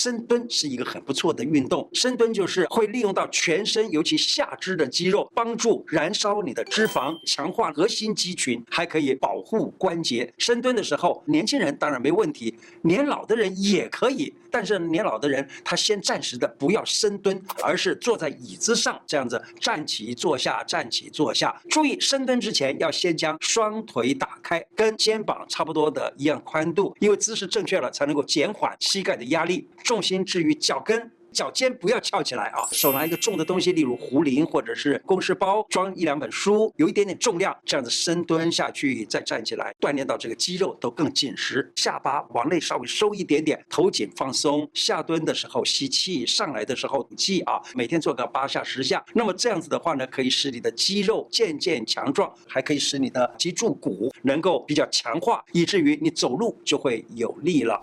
深蹲是一个很不错的运动。深蹲就是会利用到全身，尤其下肢的肌肉，帮助燃烧你的脂肪，强化核心肌群，还可以保护关节。深蹲的时候，年轻人当然没问题，年老的人也可以。但是年老的人，他先暂时的不要深蹲，而是坐在椅子上，这样子站起坐下，站起坐下。注意深蹲之前要先将双腿打开，跟肩膀差不多的一样宽度，因为姿势正确了，才能够减缓膝盖的压力，重心置于脚跟。脚尖不要翘起来啊！手拿一个重的东西，例如壶铃或者是公事包，装一两本书，有一点点重量，这样子深蹲下去，再站起来，锻炼到这个肌肉都更紧实，下巴往内稍微收一点点，头颈放松。下蹲的时候吸气，上来的时候吐气啊！每天做个八下十下，那么这样子的话呢，可以使你的肌肉渐渐强壮，还可以使你的脊柱骨能够比较强化，以至于你走路就会有力了。